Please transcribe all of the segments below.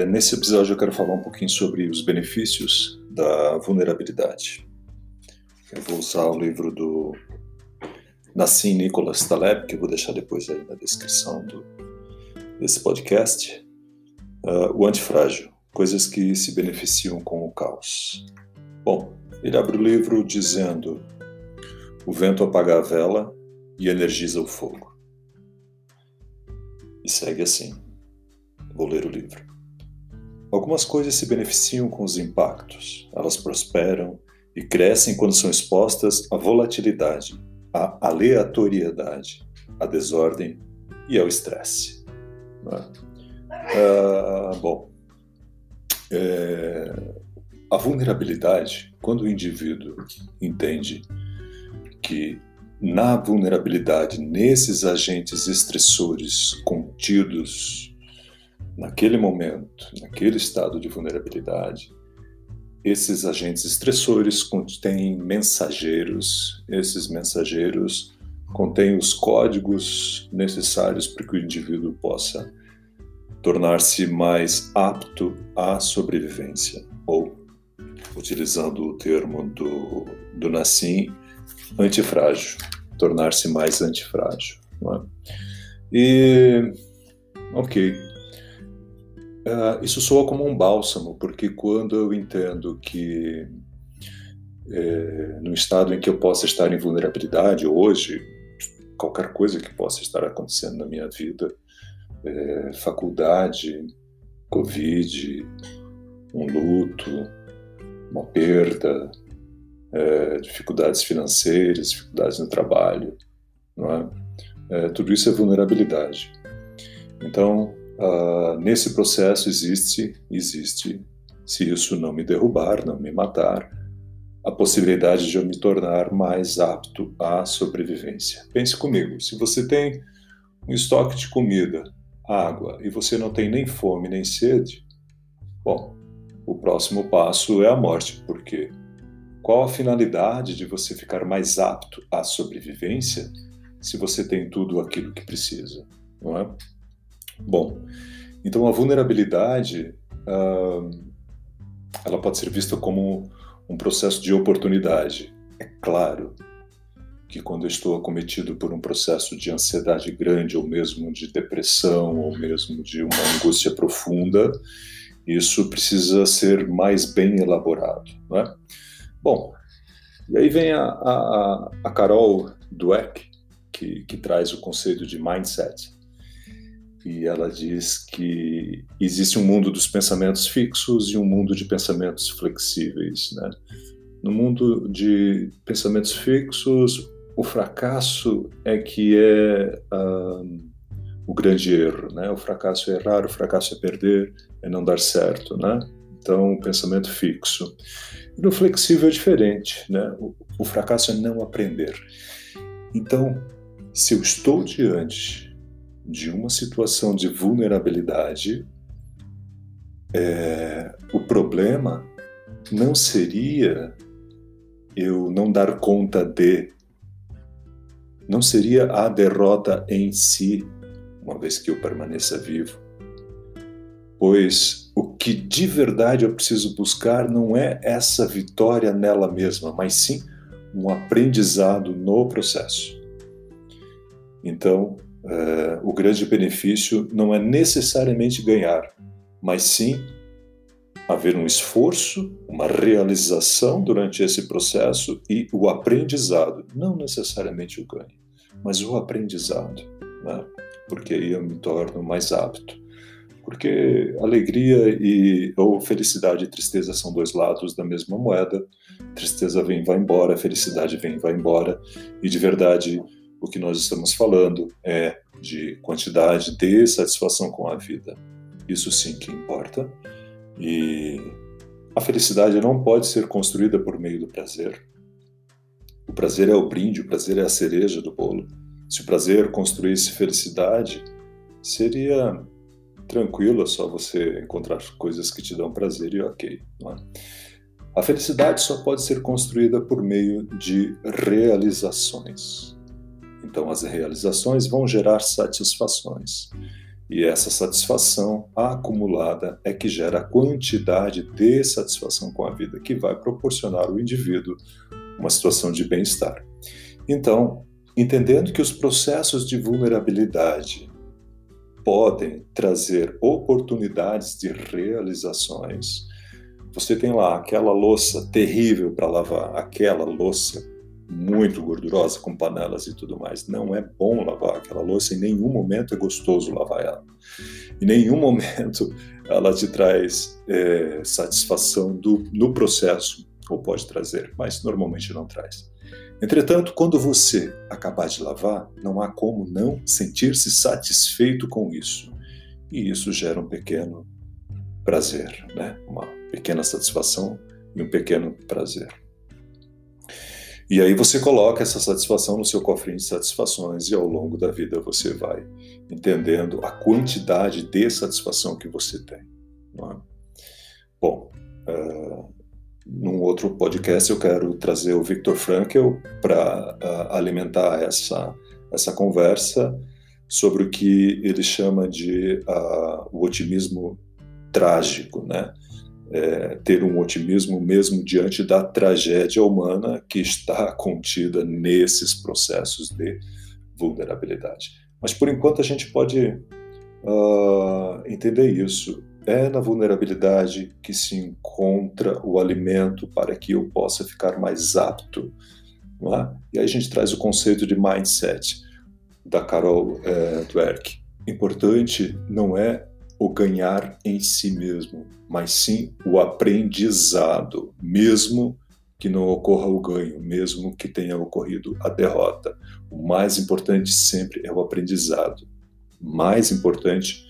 É, nesse episódio eu quero falar um pouquinho sobre os benefícios da vulnerabilidade. Eu vou usar o livro do Nassim Nicholas Taleb, que eu vou deixar depois aí na descrição do, desse podcast. Uh, o antifrágil, coisas que se beneficiam com o caos. Bom, ele abre o livro dizendo: o vento apaga a vela e energiza o fogo. E segue assim. Vou ler o livro. Algumas coisas se beneficiam com os impactos, elas prosperam e crescem quando são expostas à volatilidade, à aleatoriedade, à desordem e ao estresse. Ah, bom, é, a vulnerabilidade, quando o indivíduo entende que na vulnerabilidade, nesses agentes estressores contidos naquele momento, naquele estado de vulnerabilidade, esses agentes estressores contêm mensageiros, esses mensageiros contêm os códigos necessários para que o indivíduo possa tornar-se mais apto à sobrevivência, ou, utilizando o termo do, do Nassim, antifrágil, tornar-se mais antifrágil. É? E, ok, Uh, isso soa como um bálsamo, porque quando eu entendo que é, no estado em que eu possa estar em vulnerabilidade hoje, qualquer coisa que possa estar acontecendo na minha vida, é, faculdade, Covid, um luto, uma perda, é, dificuldades financeiras, dificuldades no trabalho, não é? é tudo isso é vulnerabilidade. Então, Uh, nesse processo existe, existe, se isso não me derrubar, não me matar, a possibilidade de eu me tornar mais apto à sobrevivência. Pense comigo, se você tem um estoque de comida, água e você não tem nem fome nem sede, bom, o próximo passo é a morte, porque qual a finalidade de você ficar mais apto à sobrevivência se você tem tudo aquilo que precisa, não é? Bom, então a vulnerabilidade uh, ela pode ser vista como um processo de oportunidade. É claro que quando eu estou acometido por um processo de ansiedade grande, ou mesmo de depressão, ou mesmo de uma angústia profunda, isso precisa ser mais bem elaborado. Né? Bom, e aí vem a, a, a Carol Dweck, que, que traz o conceito de mindset e ela diz que existe um mundo dos pensamentos fixos e um mundo de pensamentos flexíveis. Né? No mundo de pensamentos fixos, o fracasso é que é o grande erro. Né? O fracasso é errar, o fracasso é perder, é não dar certo. Né? Então, o pensamento fixo. No flexível é diferente. Né? O, o fracasso é não aprender. Então, se eu estou diante de uma situação de vulnerabilidade, é, o problema não seria eu não dar conta de, não seria a derrota em si, uma vez que eu permaneça vivo. Pois o que de verdade eu preciso buscar não é essa vitória nela mesma, mas sim um aprendizado no processo. Então, uh, o grande benefício não é necessariamente ganhar, mas sim haver um esforço, uma realização durante esse processo e o aprendizado, não necessariamente o ganho, mas o aprendizado, né? porque aí eu me torno mais apto. Porque alegria e ou felicidade e tristeza são dois lados da mesma moeda. Tristeza vem e vai embora, felicidade vem e vai embora. E de verdade, o que nós estamos falando é de quantidade de satisfação com a vida. Isso sim que importa. E a felicidade não pode ser construída por meio do prazer. O prazer é o brinde, o prazer é a cereja do bolo. Se o prazer construísse felicidade, seria tranquilo, é só você encontrar coisas que te dão prazer e ok. É? A felicidade só pode ser construída por meio de realizações. Então, as realizações vão gerar satisfações. E essa satisfação acumulada é que gera a quantidade de satisfação com a vida que vai proporcionar ao indivíduo uma situação de bem-estar. Então, entendendo que os processos de vulnerabilidade podem trazer oportunidades de realizações, você tem lá aquela louça terrível para lavar, aquela louça muito gordurosa, com panelas e tudo mais. Não é bom lavar aquela louça, em nenhum momento é gostoso lavar ela. Em nenhum momento ela te traz é, satisfação do, no processo, ou pode trazer, mas normalmente não traz. Entretanto, quando você acabar de lavar, não há como não sentir-se satisfeito com isso. E isso gera um pequeno prazer, né? uma pequena satisfação e um pequeno prazer. E aí você coloca essa satisfação no seu cofrinho de satisfações e ao longo da vida você vai entendendo a quantidade de satisfação que você tem. É? Bom, uh, num outro podcast eu quero trazer o Viktor Frankl para uh, alimentar essa, essa conversa sobre o que ele chama de uh, o otimismo trágico, né? É, ter um otimismo mesmo diante da tragédia humana que está contida nesses processos de vulnerabilidade. Mas por enquanto a gente pode uh, entender isso. É na vulnerabilidade que se encontra o alimento para que eu possa ficar mais apto. É? E aí a gente traz o conceito de mindset da Carol é, Dweck. Importante não é o ganhar em si mesmo, mas sim o aprendizado, mesmo que não ocorra o ganho, mesmo que tenha ocorrido a derrota. O mais importante sempre é o aprendizado, mais importante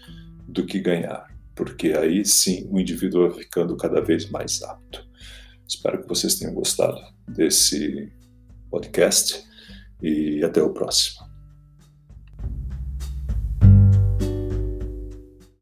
do que ganhar, porque aí sim o indivíduo vai ficando cada vez mais apto. Espero que vocês tenham gostado desse podcast e até o próximo.